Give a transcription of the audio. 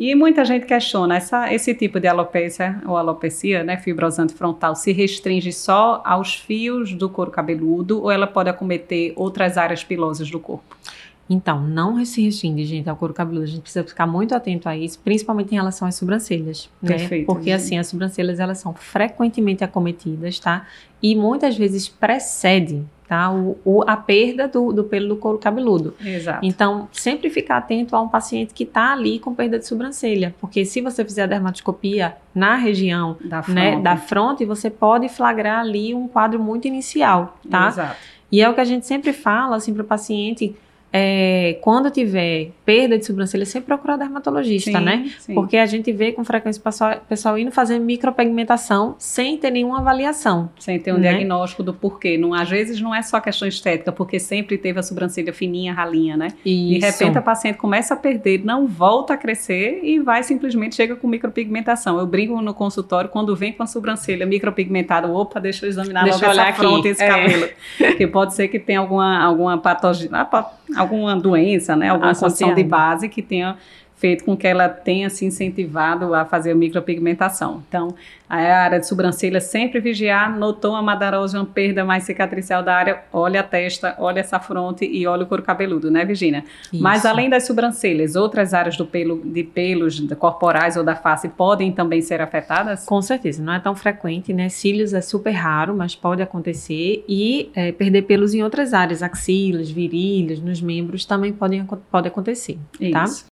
E muita gente questiona, essa, esse tipo de alopecia ou alopecia, né, fibrosante frontal, se restringe só aos fios do couro cabeludo ou ela pode acometer outras áreas pilosas do corpo? Então, não se restringe, gente, ao couro cabeludo. A gente precisa ficar muito atento a isso, principalmente em relação às sobrancelhas, né? Perfeito, Porque, gente. assim, as sobrancelhas, elas são frequentemente acometidas, tá? E muitas vezes precede, tá? O, o- a perda do, do pelo do couro cabeludo. Exato. Então, sempre ficar atento a um paciente que está ali com perda de sobrancelha. Porque se você fizer a dermatoscopia na região da né, fronte. da fronte, você pode flagrar ali um quadro muito inicial, tá? Exato. E é o que a gente sempre fala, assim, para o paciente, é, quando tiver perda de sobrancelha, sempre procurar dermatologista, Sim, né? sim. Porque a gente vê com frequência o pessoal, pessoal indo fazer micropigmentação sem ter nenhuma avaliação. Sem ter um né? diagnóstico do porquê. Não, às vezes não é só questão estética, porque sempre teve a sobrancelha fininha, ralinha, né? De repente a paciente começa a perder, não volta a crescer e vai simplesmente chega com micropigmentação. Eu brinco no consultório, quando vem com a sobrancelha micropigmentada, opa, deixa eu examinar Deixa logo eu olhar essa fronte aqui. e esse É. cabelo. Porque pode ser que tenha alguma, alguma patogenia, alguma doença, né? Alguma condição de base que tenha feito com que ela tenha se incentivado a fazer micropigmentação. Então, a área de sobrancelha sempre vigiar, notou uma madarose, uma perda mais cicatricial da área, olha a testa, olha essa fronte e olha o couro cabeludo, né, Virginia? Mas Isso. além das sobrancelhas, outras áreas do pelo, de pelos corporais ou da face podem também ser afetadas? Com certeza, não é tão frequente, né? Cílios é super raro, mas pode acontecer. E é, perder pelos em outras áreas, axilas, virilhas, nos membros, também podem, pode acontecer, tá? Isso.